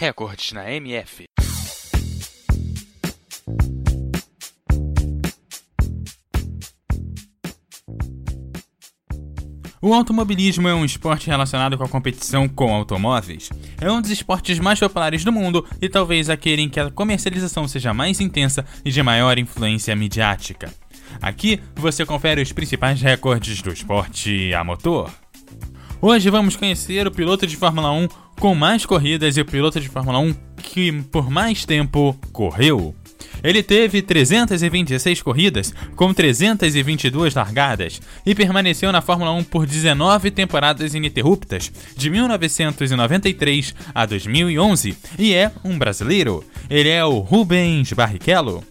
Recordes na MF. O automobilismo é um esporte relacionado com a competição com automóveis. É um dos esportes mais populares do mundo e talvez aquele em que a comercialização seja mais intensa e de maior influência midiática. Aqui você confere os principais recordes do esporte a motor. Hoje vamos conhecer o piloto de Fórmula 1 com mais corridas e o piloto de Fórmula 1 que por mais tempo correu. Ele teve 326 corridas, com 322 largadas, e permaneceu na Fórmula 1 por 19 temporadas ininterruptas, de 1993 a 2011, e é um brasileiro. Ele é o Rubens Barrichello.